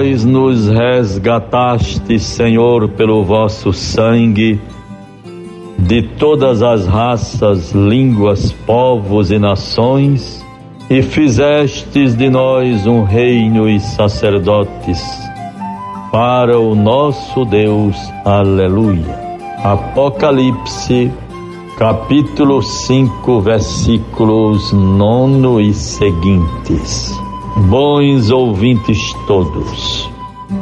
Vós nos resgataste, Senhor, pelo vosso sangue, de todas as raças, línguas, povos e nações, e fizestes de nós um reino e sacerdotes para o nosso Deus. Aleluia. Apocalipse, capítulo 5, versículos 9 e seguintes. Bons ouvintes todos.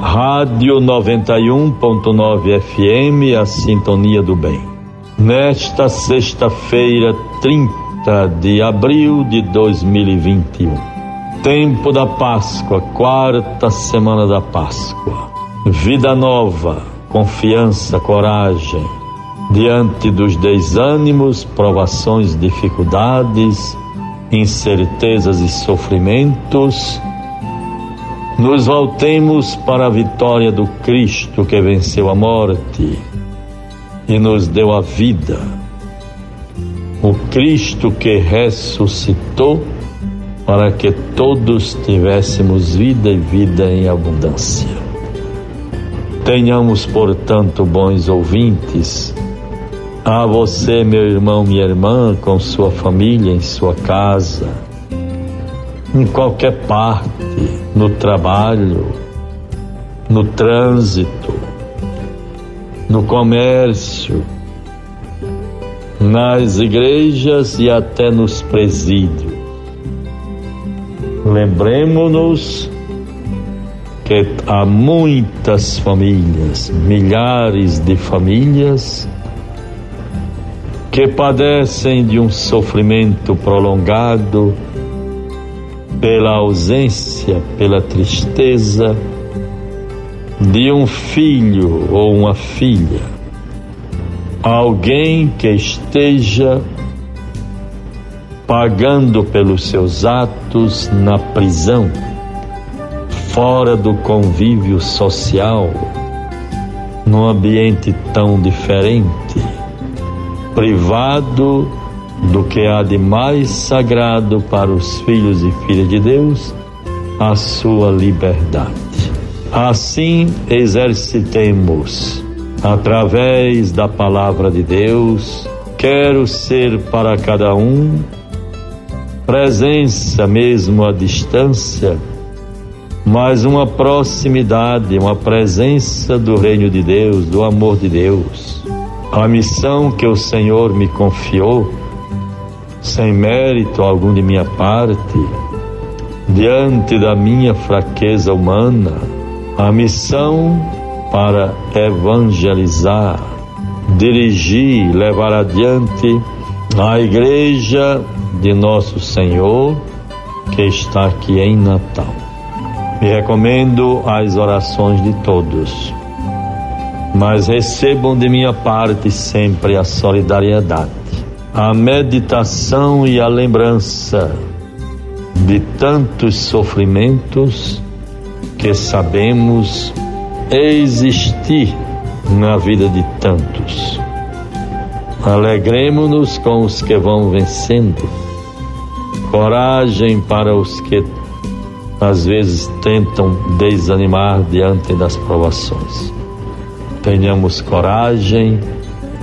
Rádio 91.9 FM, a sintonia do bem. Nesta sexta-feira, 30 de abril de 2021. Tempo da Páscoa, quarta semana da Páscoa. Vida nova, confiança, coragem. Diante dos desânimos, provações, dificuldades, incertezas e sofrimentos, nos voltemos para a vitória do Cristo que venceu a morte e nos deu a vida. O Cristo que ressuscitou para que todos tivéssemos vida e vida em abundância. Tenhamos, portanto, bons ouvintes, a você, meu irmão, minha irmã, com sua família, em sua casa, em qualquer parte, no trabalho, no trânsito, no comércio, nas igrejas e até nos presídios. Lembremos-nos que há muitas famílias, milhares de famílias, que padecem de um sofrimento prolongado pela ausência, pela tristeza de um filho ou uma filha, alguém que esteja pagando pelos seus atos na prisão, fora do convívio social, num ambiente tão diferente privado do que há de mais sagrado para os filhos e filhas de Deus, a sua liberdade. Assim exercitemos, através da palavra de Deus, quero ser para cada um presença mesmo à distância, mas uma proximidade, uma presença do reino de Deus, do amor de Deus a missão que o Senhor me confiou, sem mérito algum de minha parte, diante da minha fraqueza humana, a missão para evangelizar, dirigir, levar adiante a igreja de nosso Senhor que está aqui em Natal. Me recomendo as orações de todos mas recebam de minha parte sempre a solidariedade, a meditação e a lembrança de tantos sofrimentos que sabemos existir na vida de tantos. Alegremos-nos com os que vão vencendo, coragem para os que às vezes tentam desanimar diante das provações tenhamos coragem,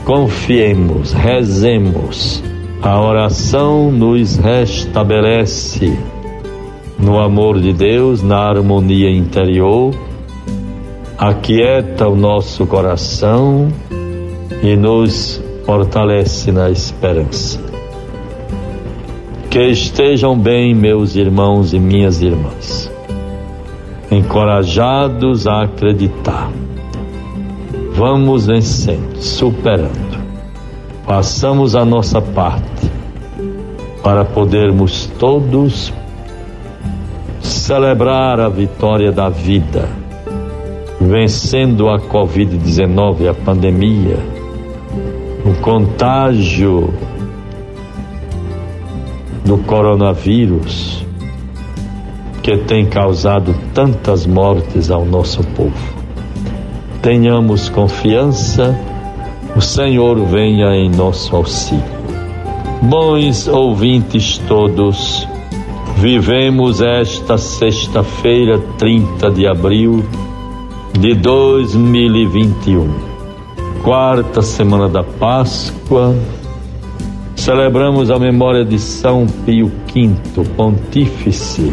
confiemos, rezemos. A oração nos restabelece no amor de Deus, na harmonia interior, aquieta o nosso coração e nos fortalece na esperança. Que estejam bem, meus irmãos e minhas irmãs, encorajados a acreditar Vamos vencendo, superando. Façamos a nossa parte para podermos todos celebrar a vitória da vida, vencendo a Covid-19, a pandemia, o contágio do coronavírus que tem causado tantas mortes ao nosso povo tenhamos confiança, o Senhor venha em nosso auxílio. Bons ouvintes todos, Vivemos esta sexta-feira, 30 de abril de 2021, quarta semana da Páscoa. Celebramos a memória de São Pio V, Pontífice.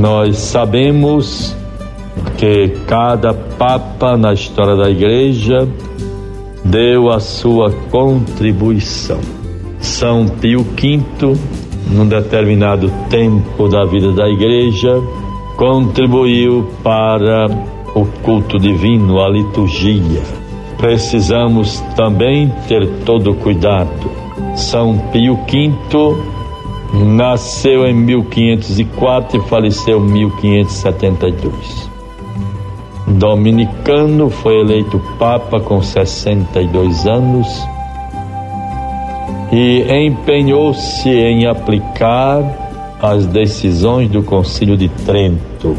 Nós sabemos que cada Papa na história da Igreja deu a sua contribuição. São Pio V, num determinado tempo da vida da Igreja, contribuiu para o culto divino, a liturgia. Precisamos também ter todo cuidado. São Pio V nasceu em 1504 e faleceu em 1572. Dominicano, foi eleito Papa com 62 anos e empenhou-se em aplicar as decisões do Concílio de Trento,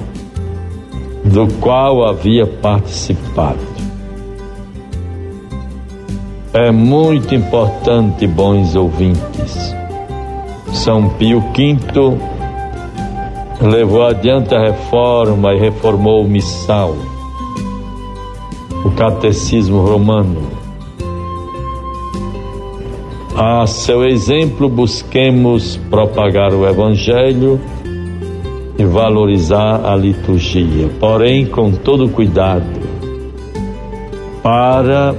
do qual havia participado. É muito importante, bons ouvintes. São Pio V levou adiante a reforma e reformou o missal o catecismo romano. A seu exemplo, busquemos propagar o Evangelho e valorizar a liturgia, porém com todo cuidado, para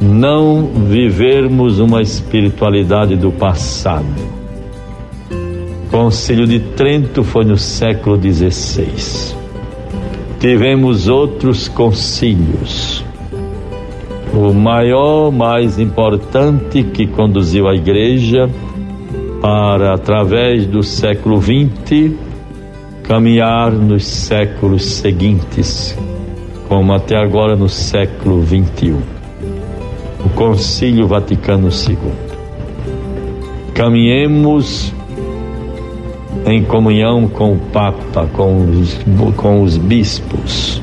não vivermos uma espiritualidade do passado. O Concílio de Trento foi no século XVI tivemos outros concílios. O maior, mais importante que conduziu a igreja para, através do século XX, caminhar nos séculos seguintes, como até agora no século XXI. O Concílio Vaticano II. Caminhemos em comunhão com o Papa, com os, com os bispos.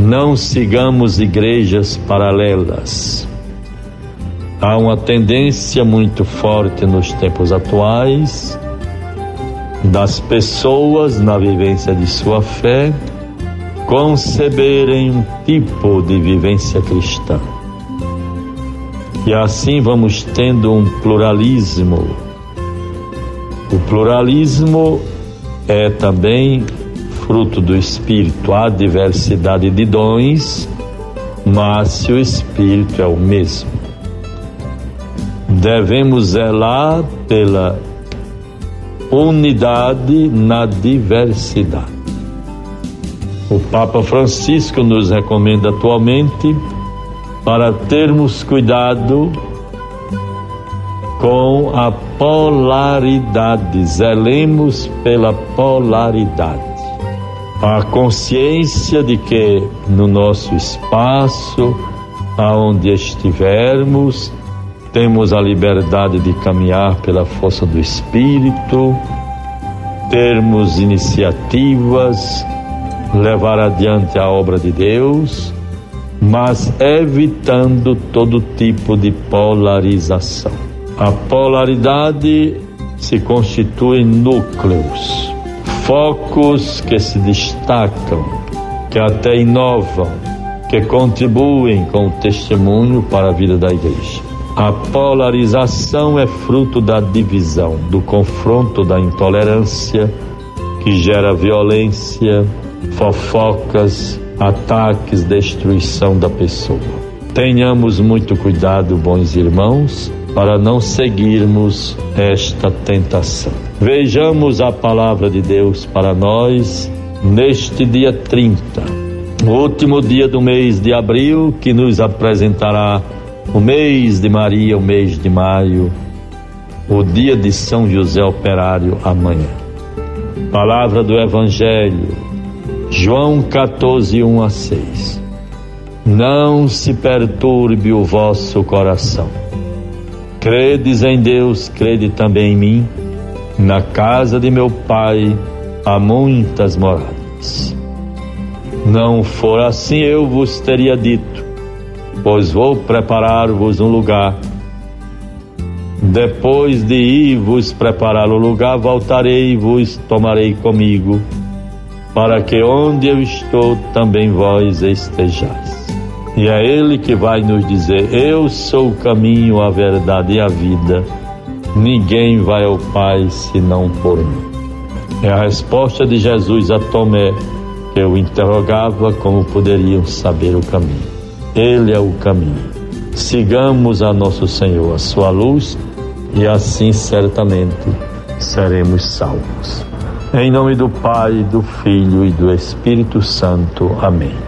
Não sigamos igrejas paralelas. Há uma tendência muito forte nos tempos atuais das pessoas na vivência de sua fé conceberem um tipo de vivência cristã. E assim vamos tendo um pluralismo o pluralismo é também fruto do espírito, há diversidade de dons, mas se o espírito é o mesmo. Devemos zelar pela unidade na diversidade. O Papa Francisco nos recomenda atualmente para termos cuidado com a polaridade, zelemos pela polaridade. A consciência de que no nosso espaço, aonde estivermos, temos a liberdade de caminhar pela força do Espírito, termos iniciativas, levar adiante a obra de Deus, mas evitando todo tipo de polarização. A polaridade se constitui núcleos, focos que se destacam, que até inovam, que contribuem com o testemunho para a vida da igreja. A polarização é fruto da divisão, do confronto, da intolerância, que gera violência, fofocas, ataques, destruição da pessoa. Tenhamos muito cuidado, bons irmãos, para não seguirmos esta tentação. Vejamos a palavra de Deus para nós neste dia 30, o último dia do mês de abril, que nos apresentará o mês de Maria, o mês de maio, o dia de São José Operário amanhã. Palavra do Evangelho, João 14, 1 a 6. Não se perturbe o vosso coração Credes em Deus, crede também em mim. Na casa de meu pai há muitas moradas. Não for assim, eu vos teria dito, pois vou preparar-vos um lugar. Depois de ir vos preparar o lugar, voltarei e vos tomarei comigo, para que onde eu estou também vós estejais. E é Ele que vai nos dizer: Eu sou o caminho, a verdade e a vida. Ninguém vai ao Pai senão por mim. É a resposta de Jesus a Tomé, que eu interrogava como poderiam saber o caminho. Ele é o caminho. Sigamos a nosso Senhor, a sua luz, e assim certamente seremos salvos. Em nome do Pai, do Filho e do Espírito Santo. Amém.